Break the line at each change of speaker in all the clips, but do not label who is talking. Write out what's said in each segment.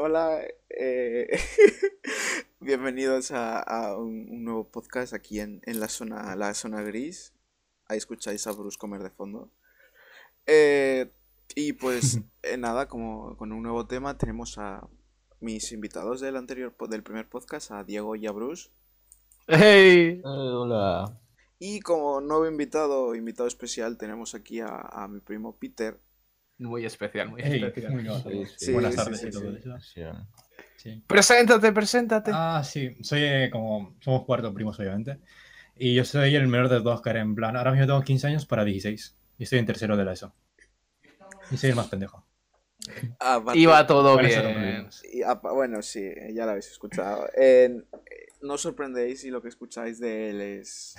hola. eh, bienvenidos a, a un, un nuevo podcast aquí en, en la zona, la zona gris. Ahí escucháis a Bruce comer de fondo. Eh, y pues eh, nada, como con un nuevo tema tenemos a mis invitados del anterior, del primer podcast, a Diego y a Bruce.
¡Hey!
Eh, hola.
Y como nuevo invitado, invitado especial, tenemos aquí a, a mi primo Peter.
Muy especial, muy especial.
muy bien.
Sí,
sí,
Buenas tardes
sí,
y todo
sí.
eso.
Preséntate, preséntate.
Ah, sí, soy eh, como. Somos cuarto primos, obviamente. Y yo soy el menor de los dos, que era en plan. Ahora mismo tengo 15 años para 16. Y estoy en tercero de la ESO. Y soy el más pendejo.
Aparte-
Iba todo bien.
Y apa- bueno, sí, ya lo habéis escuchado. Eh, no os sorprendéis si lo que escucháis de él es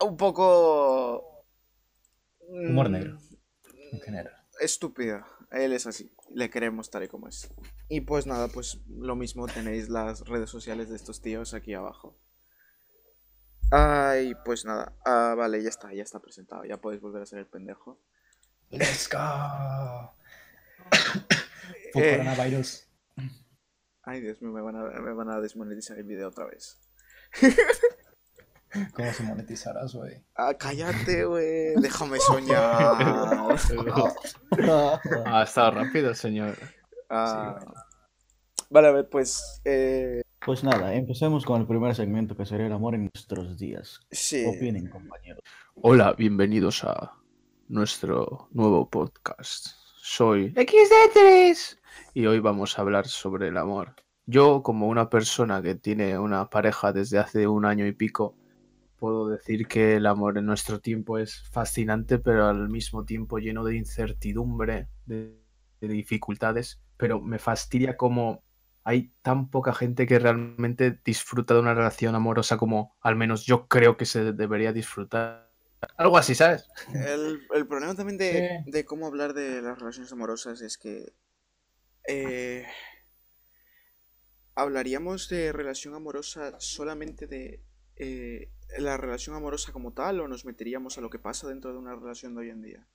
un poco... mm,
Humor negro. En general.
Estúpido. Él es así. Le queremos tal y como es. Y pues nada, pues lo mismo tenéis las redes sociales de estos tíos aquí abajo. Ay, pues nada. Ah, vale, ya está, ya está presentado. Ya podéis volver a ser el pendejo.
¡Let's go!
Eh.
coronavirus.
Ay, Dios mío, me van a, me van a desmonetizar el video otra vez.
¿Cómo se monetizarás, güey?
Ah, cállate, güey. Déjame soñar.
Ha estado rápido, señor.
Ah,
Sí, bueno.
Vale, a ver, pues. Eh,
Pues nada, empecemos con el primer segmento que sería el amor en nuestros días.
sí.
Opinen, compañeros.
Hola, bienvenidos a nuestro nuevo podcast. Soy XD3 y hoy vamos a hablar sobre el amor. Yo, como una persona que tiene una pareja desde hace un año y pico, puedo decir que el amor en nuestro tiempo es fascinante, pero al mismo tiempo lleno de incertidumbre, de, de dificultades. Pero me fastidia como hay tan poca gente que realmente disfruta de una relación amorosa como al menos yo creo que se debería disfrutar. Algo así, ¿sabes?
El, el problema también de,
Sí.
de cómo hablar de las relaciones amorosas es que. eh, hablaríamos de relación amorosa solamente de eh, la relación amorosa como tal o nos meteríamos a lo que pasa dentro de una relación de hoy en día.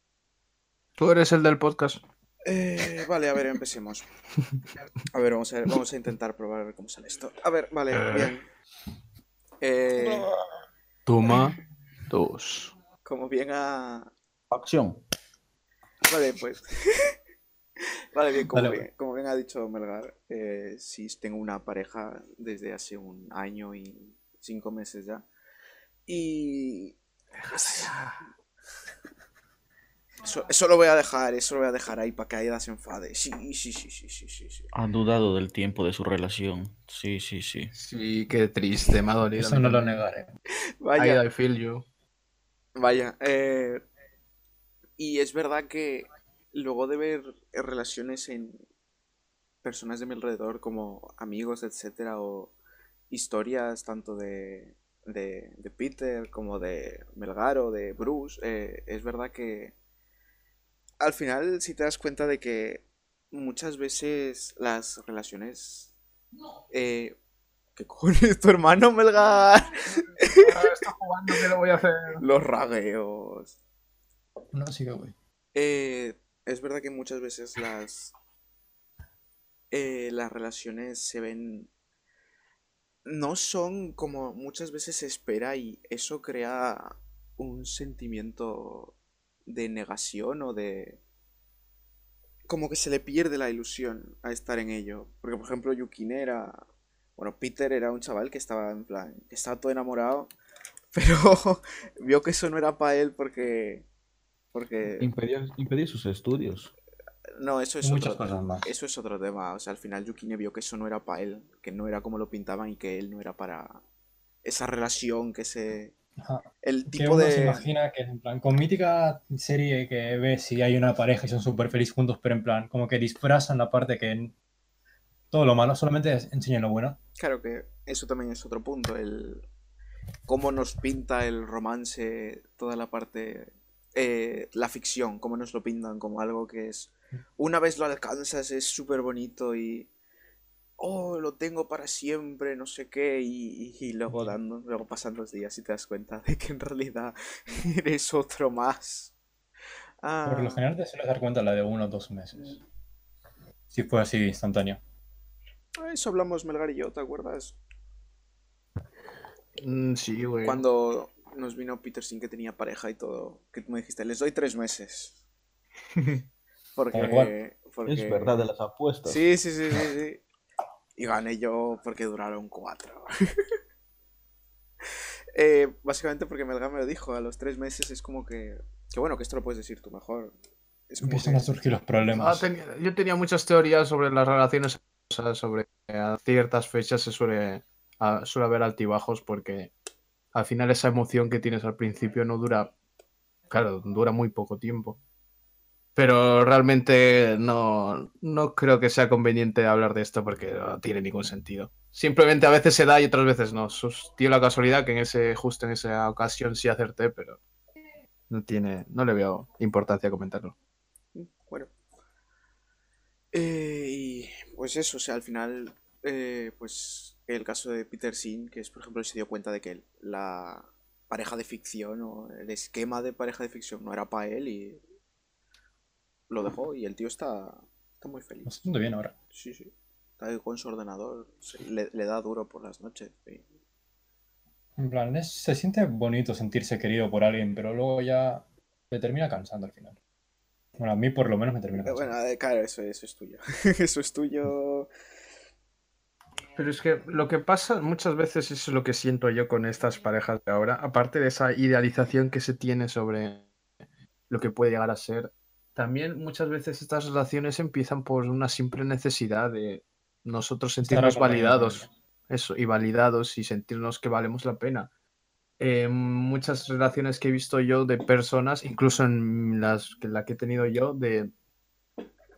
Tú eres el del podcast.
Eh, vale, a ver, empecemos. A ver, vamos a, ver, vamos a intentar probar a ver cómo sale esto. A ver, vale, bien. Eh,
Toma dos.
como bien ha,
Acción.
Vale, pues. Vale, bien, como,
Dale,
bien, como bien ha dicho Melgar, eh, sí tengo una pareja desde hace un año y cinco meses ya. Y. Eso, eso lo voy a dejar, eso lo voy a dejar ahí para que Aida se enfade. Sí, sí, sí, sí, sí, sí. sí.
Han dudado del tiempo de su relación. Sí, sí, sí.
Sí, qué triste, me ha dolido.
Eso no lo negaré.
Vaya,
I feel you.
vaya. eh, y es verdad que luego de ver relaciones en personas de mi alrededor como amigos, etcétera, o historias tanto de, de, de Peter como de Melgar o de Bruce, eh, es verdad que al final si te das cuenta de que muchas veces las relaciones... Eh, ¿Qué cojones tu hermano, Melgar?
está jugando, ¿qué lo voy a hacer?
Los ragueos.
No, que voy.
Eh, es verdad que muchas veces las eh, las relaciones se ven no son como muchas veces se espera y eso crea un sentimiento de negación o de como que se le pierde la ilusión a estar en ello porque por ejemplo Yukine era bueno Peter era un chaval que estaba en plan que estaba todo enamorado pero vio que eso no era para él porque porque
Impedir, impedir sus estudios.
No, eso es
Muchas
otro,
cosas más.
eso es otro tema. O sea, al final Yukine vio que eso no era para él, que no era como lo pintaban y que él no era para esa relación que se...
Ajá.
El
Que
tipo
uno se
de...
imagina que en plan, con mítica serie que ves si hay una pareja y son súper felices juntos, pero en plan, como que disfrazan la parte que todo lo malo, solamente enseñan lo bueno.
Claro que eso también es otro punto, el cómo nos pinta el romance, toda la parte... eh, la ficción, cómo nos lo pintan como algo que es... Una vez lo alcanzas es súper bonito y... Oh, lo tengo para siempre, no sé qué, y, y luego dando, luego pasan los días y te das cuenta de que en realidad eres otro más.
Por lo
Ah,
general te sueles dar cuenta la de uno o dos meses. si fue así instantáneo.
Eso hablamos Melgar y yo, ¿te acuerdas?
Mm, sí, güey.
Cuando nos vino Peter sin que tenía pareja y todo, que tú me dijiste, les doy tres meses. Porque,
Es verdad de las apuestas.
Sí, sí, sí, sí, sí. Y gané yo porque duraron cuatro. Eh, básicamente porque Melgar me lo dijo, a los tres meses es como que... Que bueno, que esto lo puedes decir tú mejor. Es como
Empiezan
que-
a surgir los
Ah,
problemas.
tenía- yo tenía muchas teorías sobre las relaciones, sobre que a ciertas fechas se suele, a- suele haber altibajos porque al final esa emoción que tienes al principio no dura, claro, dura muy poco tiempo. Pero realmente no, no creo que sea conveniente hablar de esto porque no tiene ningún sentido. Simplemente a veces se da y otras veces no. Dio la casualidad que en ese, justo en esa ocasión sí acerté, pero no tiene, no le veo importancia comentarlo.
Bueno. Eh, y pues eso, o sea, al final, eh, pues el caso de Peter Sin, que es, por ejemplo, se dio cuenta de que la pareja de ficción o el esquema de pareja de ficción no era para él y lo dejó y el tío está, está muy feliz.
Bastante bien ahora.
Sí, sí. Está ahí con su ordenador, se- le, le da duro por las noches. y-
En plan, es- se siente bonito sentirse querido por alguien, pero luego ya te termina cansando al final. Bueno, a mí por lo menos me termina
Eh,
cansando.
Bueno, eh, claro, eso, eso es tuyo. eso es tuyo.
Pero es que lo que pasa muchas veces es lo que siento yo con estas parejas de ahora, aparte de esa idealización que se tiene sobre lo que puede llegar a ser, también muchas veces estas relaciones empiezan por una simple necesidad de nosotros sentirnos validados, eso, y validados y sentirnos que valemos la pena. Eh, muchas relaciones que he visto yo de personas, incluso en las que la que he tenido yo, de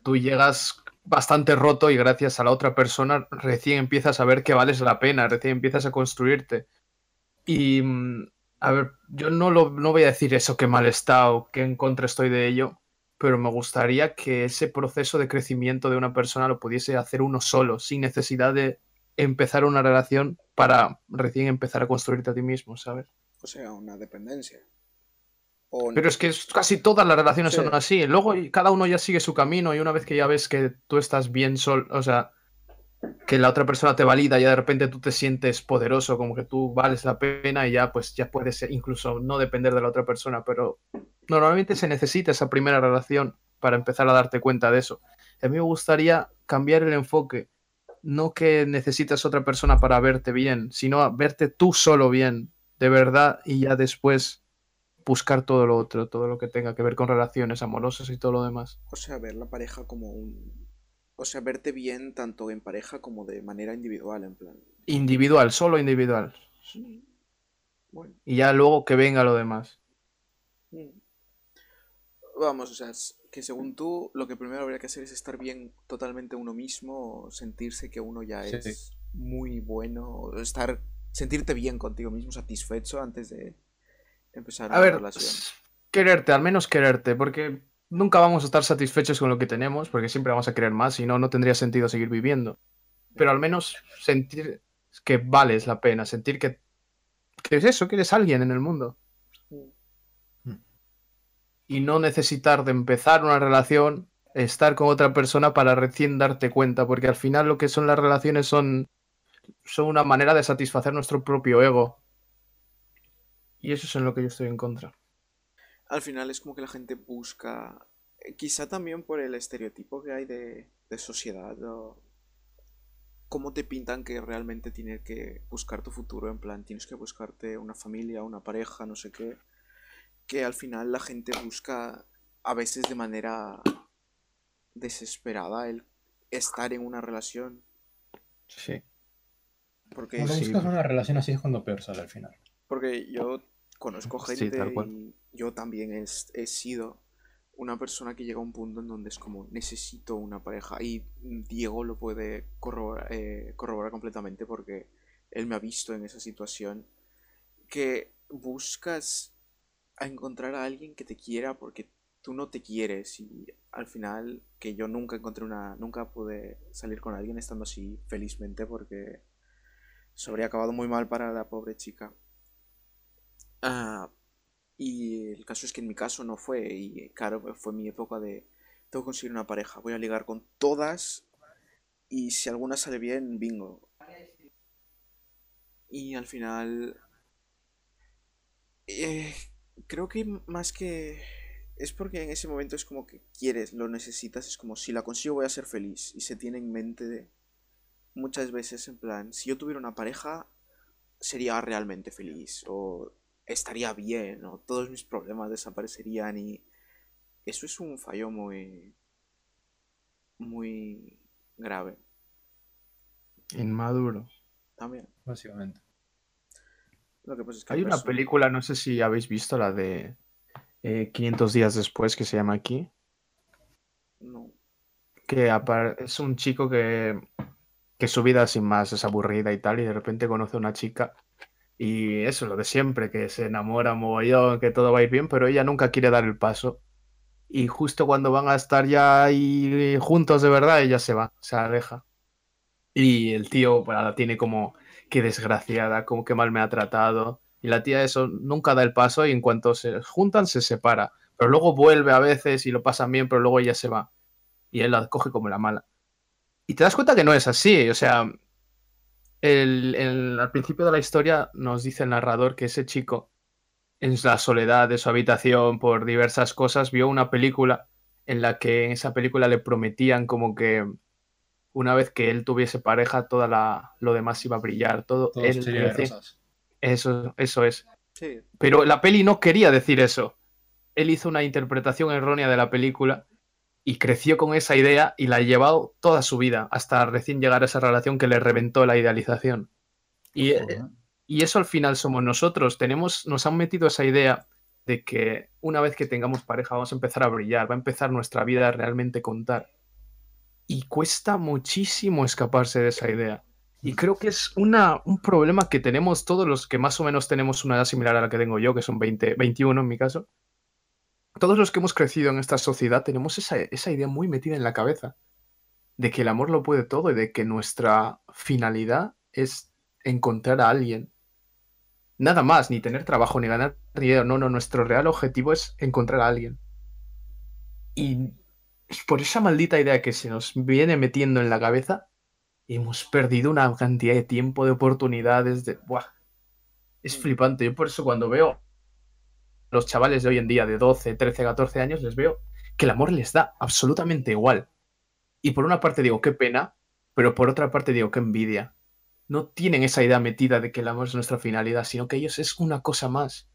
tú llegas bastante roto y gracias a la otra persona recién empiezas a ver que vales la pena, recién empiezas a construirte. Y, mm, a ver, yo no, lo, no voy a decir eso que mal está o que en contra estoy de ello, pero me gustaría que ese proceso de crecimiento de una persona lo pudiese hacer uno solo, sin necesidad de empezar una relación para recién empezar a construirte a ti mismo, ¿sabes?
O sea, una dependencia. O
Pero es que casi todas las relaciones
Sí.
son así. Luego y cada uno ya sigue su camino y una vez que ya ves que tú estás bien sol, o sea, que la otra persona te valida y de repente tú te sientes poderoso, como que tú vales la pena y ya pues ya puedes incluso no depender de la otra persona, pero normalmente se necesita esa primera relación para empezar a darte cuenta de eso. A mí me gustaría cambiar el enfoque, no que necesitas otra persona para verte bien, sino verte tú solo bien, de verdad, y ya después buscar todo lo otro, todo lo que tenga que ver con relaciones amorosas y todo lo demás.
O sea, ver la pareja como un... O sea, verte bien tanto en pareja como de manera individual, en plan.
Individual, solo individual.
Bueno.
Y ya luego que venga lo demás.
mm. Vamos, o sea, que según tú, lo que primero habría que hacer es estar bien totalmente uno mismo, sentirse que uno ya
Sí.
es muy bueno, estar, sentirte bien contigo mismo, satisfecho antes de empezar
A
una
ver,
relación.
quererte, al menos quererte, porque nunca vamos a estar satisfechos con lo que tenemos, porque siempre vamos a querer más, si no, no tendría sentido seguir viviendo. Pero al menos sentir que vales la pena, sentir que, que es eso, que eres alguien en el mundo.
Mm.
Y no necesitar de empezar una relación, estar con otra persona para recién darte cuenta, porque al final lo que son las relaciones son, son una manera de satisfacer nuestro propio ego. Y eso es en lo que yo estoy en contra.
Al final es como que la gente busca, eh, quizá también por el estereotipo que hay de, de sociedad, o cómo te pintan que realmente tienes que buscar tu futuro, en plan, tienes que buscarte una familia, una pareja, no sé qué, que al final la gente busca a veces de manera desesperada el estar en una relación,
Sí.
porque
Cuando
sí.
buscas una relación así es cuando peor sale al final.
Porque yo conozco
Sí,
gente
tal cual.
y yo también he, he sido una persona que llega a un punto en donde es como necesito una pareja. Y Diego lo puede corroborar, eh, corroborar completamente porque él me ha visto en esa situación. Que buscas a encontrar a alguien que te quiera porque tú no te quieres. Y al final, que yo nunca encontré una. Nunca pude salir con alguien estando así felizmente porque se habría acabado muy mal para la pobre chica. Ah, y el caso es que en mi caso no fue, y claro, fue mi época de tengo que conseguir una pareja, voy a ligar con todas y si alguna sale bien, bingo. Y al final... eh, creo que más que... Es porque en ese momento es como que quieres, lo necesitas, es como si la consigo voy a ser feliz y se tiene en mente muchas veces en plan, si yo tuviera una pareja sería realmente feliz o estaría bien o todos mis problemas desaparecerían y eso es un fallo muy muy grave
Inmaduro.
también.
Básicamente.
Lo que pasa es que
Hay una película, no sé si habéis visto la de eh, 500 días después, que se llama aquí,
No.
que es un chico que, que su vida sin más es aburrida y tal, y de repente conoce a una chica y eso, lo de siempre, que se enamora mogollón, que todo va a ir bien, pero ella nunca quiere dar el paso. Y justo cuando van a estar ya ahí juntos de verdad, ella se va, se aleja. Y el tío pues, la tiene como, qué desgraciada, como que mal me ha tratado. Y la tía eso nunca da el paso y en cuanto se juntan se separa. Pero luego vuelve a veces y lo pasan bien, pero luego ella se va. Y él la coge como la mala. Y te das cuenta que no es así. O sea, el- el- al principio de la historia nos dice el narrador que ese chico, en la soledad de su habitación por diversas cosas, vio una película en la que en esa película le prometían como que una vez que él tuviese pareja, toda la, lo demás iba a brillar. Todo,
Todo
él
sería de
decía-
rosas.
eso, eso es.
Sí,
Pero la peli no quería decir eso. Él hizo una interpretación errónea de la película y creció con esa idea y la ha llevado toda su vida hasta recién llegar a esa relación que le reventó la idealización. Y, eh,
Joder.
y eso al final somos nosotros. Tenemos, nos han metido esa idea de que una vez que tengamos pareja vamos a empezar a brillar, va a empezar nuestra vida a realmente contar. Y cuesta muchísimo escaparse de esa idea. Y creo que es una, un problema que tenemos todos los que más o menos tenemos una edad similar a la que tengo yo, que son 20, 21 en mi caso. Todos los que hemos crecido en esta sociedad tenemos esa, esa idea muy metida en la cabeza de que el amor lo puede todo y de que nuestra finalidad es encontrar a alguien. Nada más, ni tener trabajo, ni ganar dinero. No, no, nuestro real objetivo es encontrar a alguien. Y por esa maldita idea que se nos viene metiendo en la cabeza, hemos perdido una cantidad de tiempo, de oportunidades, de... ¡Buah! Es flipante. Yo por eso cuando veo los chavales de hoy en día de 12, 13, 14 años, les veo que el amor les da absolutamente igual. Y por una parte digo, qué pena, pero por otra parte digo, qué envidia. No tienen esa idea metida de que el amor es nuestra finalidad, sino que ellos es una cosa más.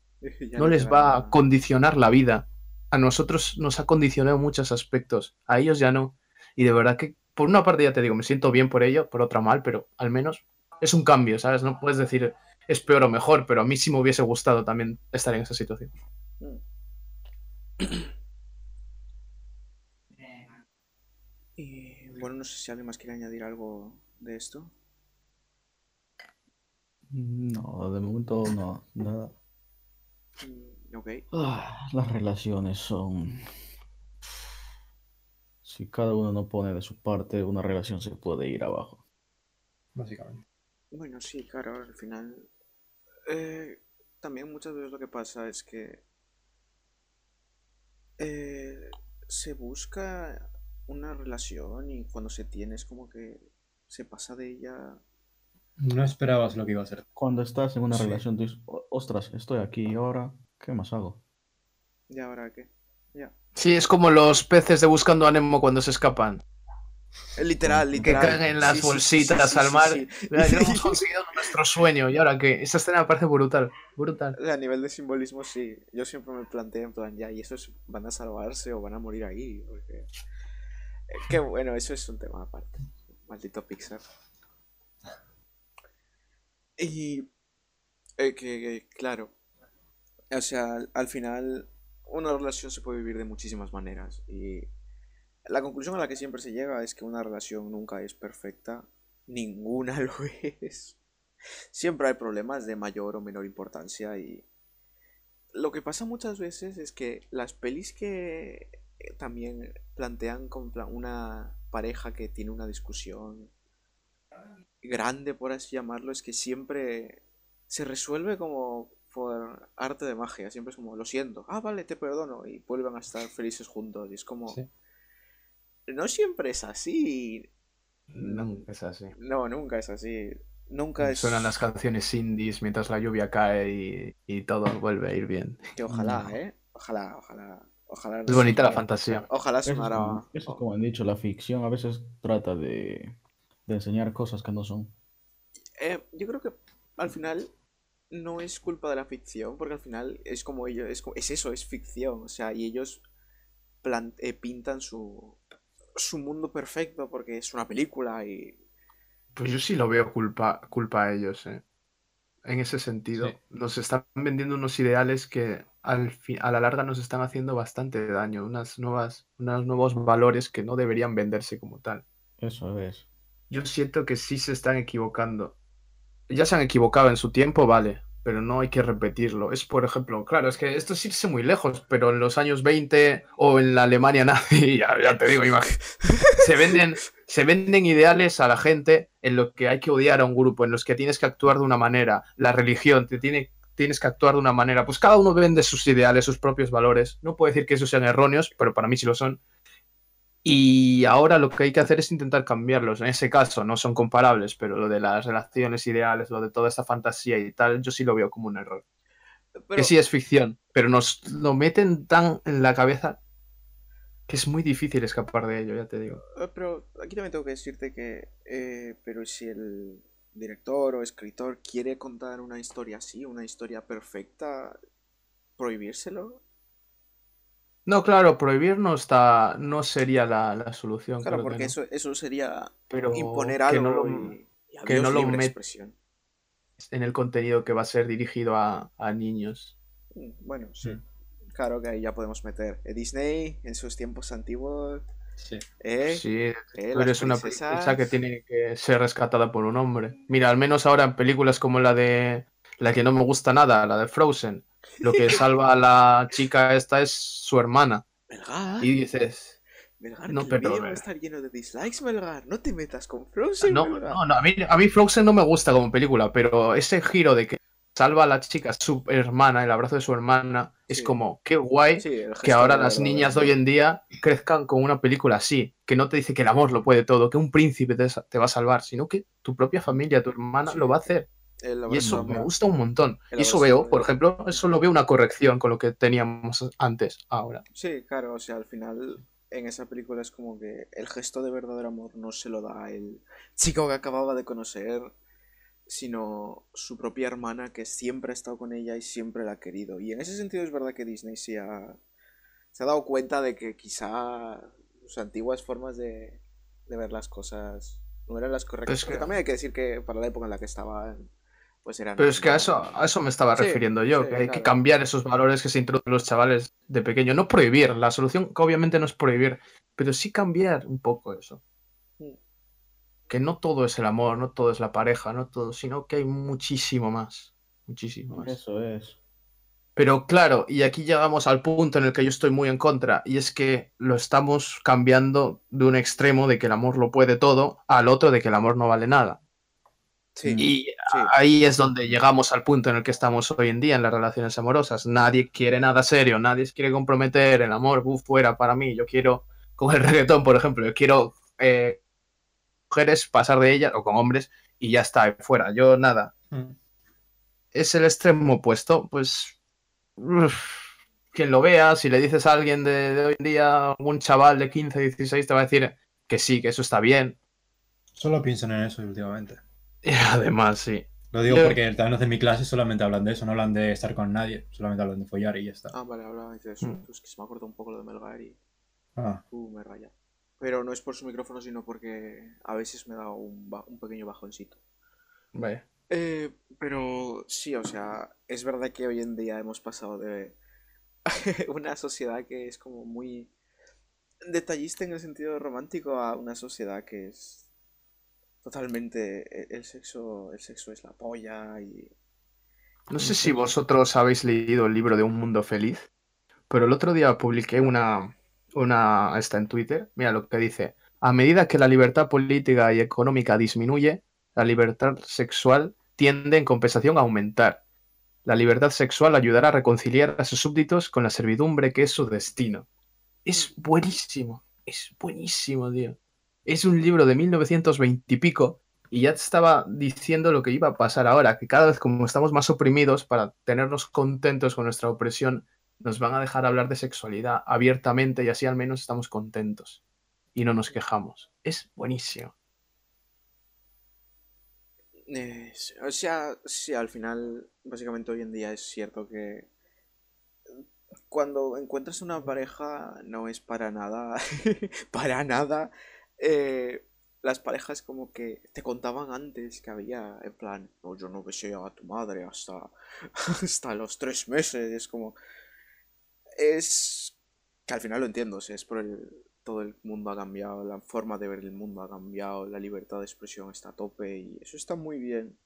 No les va
a-
a condicionar la vida. A nosotros nos ha condicionado en muchos aspectos, a ellos ya no. Y de verdad que, por una parte ya te digo, me siento bien por ello, por otra mal, pero al menos es un cambio, ¿sabes? No puedes decir es peor o mejor, pero a mí sí me hubiese gustado también estar en esa situación.
Y bueno, no sé si alguien más quiere añadir algo de esto.
No, de momento no, nada.
Mm, Ok.
Ah, las relaciones son... Si cada uno no pone de su parte, una relación se puede ir abajo.
Básicamente.
Bueno, sí, claro, al final. Eh, también muchas veces lo que pasa es que. eh, se busca una relación y cuando se tiene es como que se pasa de ella.
No esperabas lo que iba a ser.
Cuando estás en una
Sí.
relación, tú dices, "O- ostras, estoy aquí y ahora, ¿qué más hago?
¿Y ahora qué? Ya.
Sí, es como los peces de Buscando a Nemo cuando se escapan.
Eh, Literal,
Que
literal.
caen en las
Sí,
bolsitas
sí, sí,
al mar. que hemos conseguido nuestro sueño. ¿Y ahora qué? Esa escena me parece brutal. Brutal.
A nivel de simbolismo, sí. Yo siempre me planteé en plan, ya, ¿y esos van a salvarse o van a morir ahí? Porque... eh, Que bueno, eso es un tema aparte. Maldito Pixar. Y... eh, que, que, claro. O sea, al, al final, una relación se puede vivir de muchísimas maneras. Y la conclusión a la que siempre se llega es que una relación nunca es perfecta. Ninguna lo es. Siempre hay problemas de mayor o menor importancia y lo que pasa muchas veces es que las pelis que eh, también plantean con una pareja que tiene una discusión grande, por así llamarlo, es que siempre se resuelve como por arte de magia, siempre es como, lo siento, ah, vale, te perdono, y vuelven a estar felices juntos, y es como. No siempre es así.
Nunca es así.
No, nunca es así. Nunca es.
Suenan las canciones indies mientras la lluvia cae y, y todo vuelve a ir bien.
Que ojalá,
No.
¿eh? Ojalá, ojalá. Ojalá.
Es bonita la fantasía.
Ojalá
Eso es,
sonara.
como, eso es como han dicho, la ficción a veces trata de, de enseñar cosas que no son.
Eh, yo creo que al final no es culpa de la ficción, porque al final es como ellos, es, es eso, es ficción, o sea, y ellos plan- eh, pintan su, su mundo perfecto porque es una película y...
Pues yo sí lo veo culpa, culpa a ellos, ¿eh? En ese sentido,
Sí.
nos están vendiendo unos ideales que al a la larga nos están haciendo bastante daño, unas nuevas, unos nuevos valores que no deberían venderse como tal.
Eso es.
Yo siento que sí se están equivocando. Ya se han equivocado en su tiempo, vale, pero no hay que repetirlo. Es, por ejemplo, claro, es que esto es irse muy lejos, pero en los años 20 o en la Alemania nazi, ya, te digo, imag- se venden, se venden ideales a la gente en lo que hay que odiar a un grupo, en los que tienes que actuar de una manera, la religión, te tiene, tienes que actuar de una manera. Pues cada uno vende sus ideales, sus propios valores. No puedo decir que esos sean erróneos, pero para mí sí lo son. Y ahora lo que hay que hacer es intentar cambiarlos. En ese caso no son comparables, pero lo de las relaciones ideales, lo de toda esta fantasía y tal, yo sí lo veo como un error.
Pero,
Que sí es ficción, pero nos lo meten tan en la cabeza que es muy difícil escapar de ello, ya te digo.
eh, pero aquí también tengo que decirte que, eh, pero si el director o escritor quiere contar una historia así, una historia perfecta, prohibírselo.
No, claro, prohibir no está, no sería la, la solución.
Claro,
que
porque
no.
eso, eso sería
pero
imponer
que
algo
no lo-
y, y
que no lo
expresión.
en el contenido que va a ser dirigido a, a niños.
Bueno, sí.
Mm.
Claro que ahí ya podemos meter. Eh, Disney en sus tiempos antiguos.
Sí.
¿eh?
Sí,
Eh,
tú
las
eres una princesa que tiene que ser rescatada por un hombre. Mira, al menos ahora en películas como la de la que no me gusta nada, la de Frozen, lo que salva a la chica esta es su hermana.
Melgar,
Y dices,
Melgar,
no,
que el
pero,
vídeo va a estar lleno de dislikes, Melgar. No te metas con Frozen,
no,
Melgar.
no, no, a mí, a mí Frozen no me gusta como película, pero ese giro de que salva a la chica, su hermana, el abrazo de su hermana, es como, qué guay
Sí,
que ahora las niñas de hoy en día crezcan con una película así, que no te dice que el amor lo puede todo, que un príncipe te, va a salvar, sino que tu propia familia, tu hermana
Sí.
lo va a hacer. Y eso me gusta un montón. Y eso veo, por ejemplo, eso lo veo una corrección con lo que teníamos antes, ahora.
Sí, claro, o sea, al final en esa película es como que el gesto de verdadero amor no se lo da el chico que acababa de conocer, sino su propia hermana que siempre ha estado con ella y siempre la ha querido. Y en ese sentido es verdad que Disney se ha, se ha dado cuenta de que quizá sus antiguas formas de, de ver las cosas no eran las correctas.
es que-
también hay que decir que para la época en la que estaban, pues eran...
Pero es que a eso, a eso me estaba
Sí,
refiriendo yo,
sí,
que hay que cambiar esos valores que se introducen los chavales de pequeño. No prohibir, la solución que obviamente no es prohibir, pero sí cambiar un poco eso. Que no todo es el amor, no todo es la pareja, no todo, sino que hay muchísimo más. Muchísimo más.
Eso es.
Pero claro, y aquí llegamos al punto en el que yo estoy muy en contra, y es que lo estamos cambiando de un extremo de que el amor lo puede todo al otro de que el amor no vale nada.
Sí,
Y
sí.
ahí es donde llegamos al punto en el que estamos hoy en día en las relaciones amorosas. Nadie quiere nada serio, nadie se quiere comprometer, el amor, buf, fuera para mí. Yo quiero, con el reggaetón, por ejemplo, yo quiero eh, mujeres, pasar de ellas, o con hombres, y ya está, fuera. Yo nada.
Mm.
Es el extremo opuesto, pues. uf, quien lo vea, si le dices a alguien de, de hoy en día, un chaval de 15, 16, te va a decir que sí, que eso está bien.
Solo piensan en eso últimamente.
Y además, sí.
Lo digo
Yo-
porque también los de mi clase solamente hablan de eso, no hablan de estar con nadie, solamente hablan de follar y ya está.
Ah, vale, hablabais de eso.
Mm.
Es que se me ha cortado un poco lo de Melgar y...
Ah,
Uh, me raya. Pero no es por su micrófono, sino porque a veces me da un, ba- un pequeño bajoncito.
Vaya.
Eh, pero sí, o sea, es verdad que hoy en día hemos pasado de una sociedad que es como muy detallista en el sentido romántico a una sociedad que es totalmente e- el sexo, el sexo es la polla y
No sé si vosotros habéis leído el libro de Un Mundo Feliz, pero el otro día publiqué una, una esta en Twitter. Mira lo que dice. A medida que la libertad política y económica disminuye, la libertad sexual tiende en compensación a aumentar. La libertad sexual ayudará a reconciliar a sus súbditos con la servidumbre que es su destino. Es buenísimo. Es buenísimo, tío. Es un libro de 1920 y pico y ya te estaba diciendo lo que iba a pasar ahora, que cada vez como estamos más oprimidos para tenernos contentos con nuestra opresión, nos van a dejar hablar de sexualidad abiertamente y así al menos estamos contentos y no nos quejamos. Es buenísimo.
O sea, sí, al final, básicamente hoy en día es cierto que cuando encuentras una pareja no es para nada, para nada, eh, las parejas como que te contaban antes que había, en plan, no, yo no besé a tu madre hasta, hasta los tres meses, es como, es que al final lo entiendo, es por el, todo el mundo ha cambiado, la forma de ver el mundo ha cambiado, la libertad de expresión está a tope y eso está muy bien.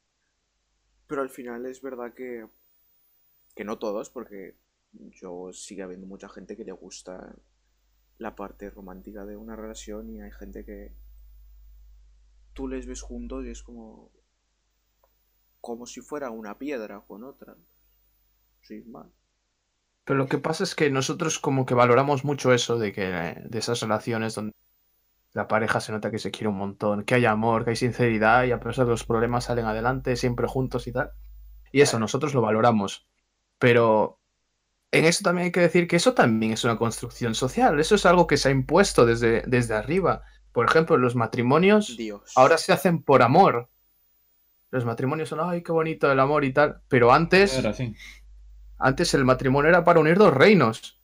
Pero al final es verdad que, que no todos, porque yo sigue habiendo mucha gente que le gusta la parte romántica de una relación y hay gente que tú les ves juntos y es como como si fuera una piedra con otra. Sin más.
Pero lo que pasa es que nosotros como que valoramos mucho eso de que de esas relaciones donde la pareja se nota que se quiere un montón, que hay amor, que hay sinceridad y a pesar de los problemas salen adelante siempre juntos y tal. Y eso nosotros lo valoramos. Pero en eso también hay que decir que eso también es una construcción social. Eso es algo que se ha impuesto desde, desde arriba. Por ejemplo, los matrimonios
Dios.
ahora se hacen por amor. Los matrimonios son, ay, qué bonito el amor y tal. Pero antes,
Era así.
antes el matrimonio era para unir dos reinos.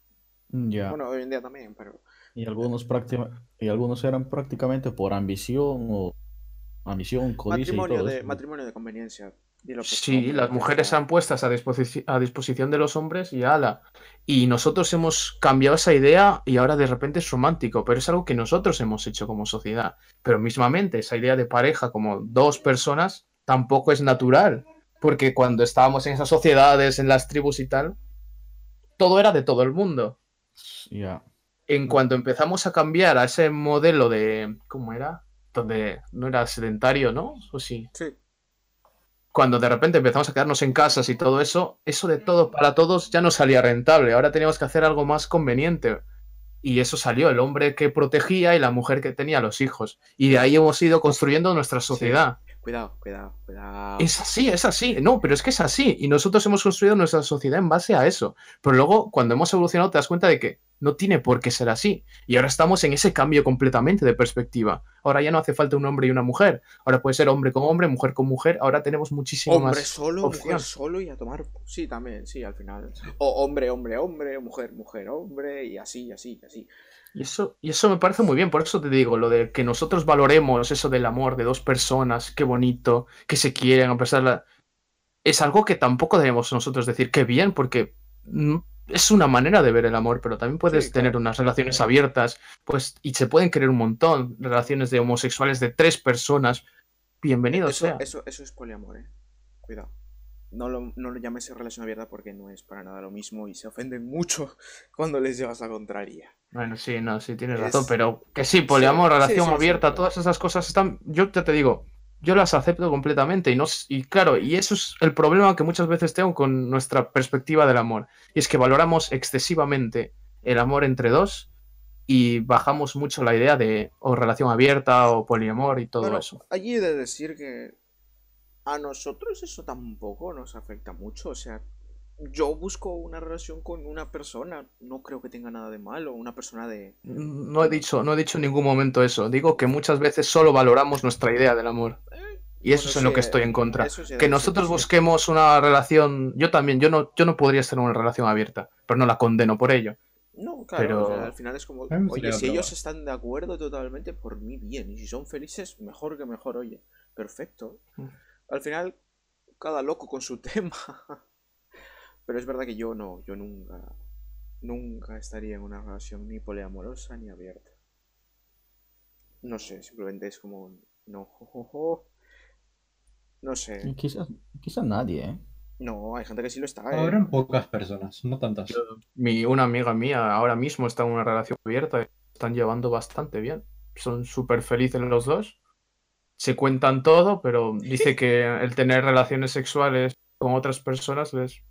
Ya.
Bueno, hoy en día también, pero
Y algunos, prácti- y algunos eran prácticamente por ambición o ambición, codicia y todo
de
eso.
matrimonio de conveniencia.
Sí, las mujeres
está.
han puestas a, disposi- a disposición de los hombres y ala. Y nosotros hemos cambiado esa idea y ahora de repente es romántico, pero es algo que nosotros hemos hecho como sociedad. Pero mismamente esa idea de pareja como dos personas tampoco es natural, porque cuando estábamos en esas sociedades, en las tribus y tal, todo era de todo el mundo.
Ya.
En cuanto empezamos a cambiar a ese modelo de, ¿cómo era? Donde no era sedentario, ¿no? ¿O sí?
Sí,
cuando de repente empezamos a quedarnos en casas y todo eso, eso de todo para todos ya no salía rentable. Ahora teníamos que hacer algo más conveniente. Y eso salió, el hombre que protegía y la mujer que tenía los hijos. Y de ahí hemos ido construyendo nuestra sociedad.
Cuidado, cuidado, cuidado.
Es así, es así. No, pero es que es así. Y nosotros hemos construido nuestra sociedad en base a eso. Pero luego, cuando hemos evolucionado, te das cuenta de que no tiene por qué ser así. Y ahora estamos en ese cambio completamente de perspectiva. Ahora ya no hace falta un hombre y una mujer. Ahora puede ser hombre con hombre, mujer con mujer. Ahora tenemos muchísimo
Hombre
más.
solo,
opción.
mujer solo y a tomar. Sí, también, sí, al final. O hombre, hombre, hombre, mujer, mujer, hombre, y así, y así, y así.
Y eso, y eso me parece muy bien, por eso te digo, lo de que nosotros valoremos eso del amor de dos personas, qué bonito, que se quieren a pesar de la... Es algo que tampoco debemos nosotros decir qué bien, porque mm, es una manera de ver el amor, pero también puedes
Sí,
tener unas relaciones abiertas, pues, y se pueden querer un montón, relaciones de homosexuales de tres personas, bienvenido
Eso,
sea.
eso, eso es poliamor, eh. Cuidado. No lo, no lo llames relación abierta porque no es para nada lo mismo y se ofenden mucho cuando les llevas la contraria.
Bueno, sí, no, sí, tienes
Es-
razón, pero que sí, poliamor,
sí,
relación
sí, sí,
abierta, todas esas cosas están, yo ya te digo, yo las acepto completamente y no, y claro, y eso es el problema que muchas veces tengo con nuestra perspectiva del amor, y es que valoramos excesivamente el amor entre dos y bajamos mucho la idea de o relación abierta o poliamor y todo
Bueno,
eso.
allí he de decir que a nosotros eso tampoco nos afecta mucho. O sea, yo busco una relación con una persona, no creo que tenga nada de malo. Una persona de.
No he dicho, no he dicho en ningún momento eso, digo que muchas veces solo valoramos nuestra idea del amor. Y eso
Bueno,
es en lo que estoy en
eh,
contra.
sí,
que nosotros
sí.
busquemos una relación. Yo también, yo no, yo no podría estar en una relación abierta, pero no la condeno por ello.
No, claro,
Pero-
o sea, al final es como, oye, si ellos están de acuerdo totalmente, por mí bien. Y si son felices, mejor que mejor, oye. Perfecto.
Mm.
Al final, cada loco con su tema. Pero es verdad que yo no, yo nunca, nunca estaría en una relación ni poliamorosa ni abierta. No sé, simplemente es como, no, no sé.
quizás, quizás nadie, ¿eh?
No, hay gente que sí lo está, ¿eh?
Habrán pocas personas, no tantas.
Mi, una amiga mía ahora mismo está en una relación abierta y están llevando bastante bien. Son súper felices los dos. Se cuentan todo, pero dice que el tener relaciones sexuales con otras personas les,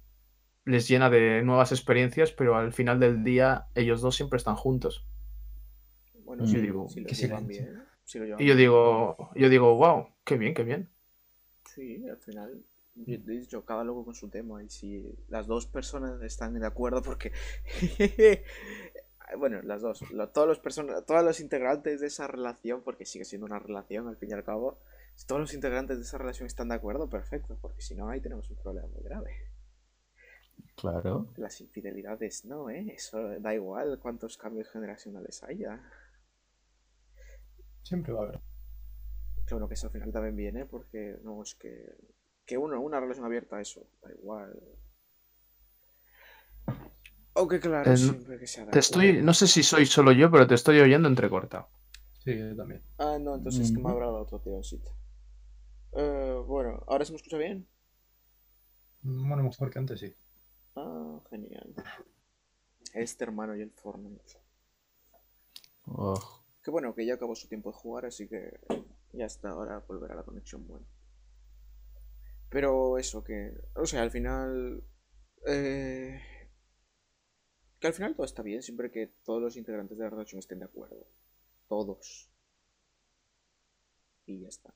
les llena de nuevas experiencias, pero al final del día ellos dos siempre están juntos.
Bueno,
Mm.
si,
Yo digo,
si lo
qué
llevan
silencio.
bien. Si lo llevan
Y yo digo, yo digo, wow, qué bien, qué bien.
Sí, al final, yo cada loco con su tema. Y si las dos personas están de acuerdo, porque. bueno, las dos. lo- todos los personas, todos los integrantes de esa relación, porque sigue siendo una relación al fin y al cabo. Si todos los integrantes de esa relación están de acuerdo, perfecto. Porque si no, ahí tenemos un problema muy grave.
Claro.
Las infidelidades, no, ¿eh? Eso da igual cuántos cambios generacionales haya.
Siempre va a haber.
Que bueno, que eso al final también viene, porque no es que. Que uno, una relación abierta, eso, da igual. Aunque claro, siempre que sea
Te estoy, no sé si soy solo yo, pero te estoy oyendo entrecortado.
Sí, yo también.
Ah, no, entonces es que me
Ujú.
habrá dado otro tironcito. Eh, bueno, ¿ahora se me escucha bien?
Bueno, mejor que antes, sí.
Ah, genial. Este hermano y el Fortnite.
Oh,
Que bueno, que ya acabó su tiempo de jugar, así que ya está, ahora volverá la conexión buena. Pero eso, que. O sea, al final. eh, que al final todo está bien, siempre que todos los integrantes de la relación estén de acuerdo. Todos. Y ya está.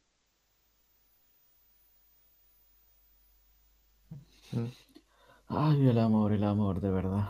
Ay, el amor, el amor, de verdad.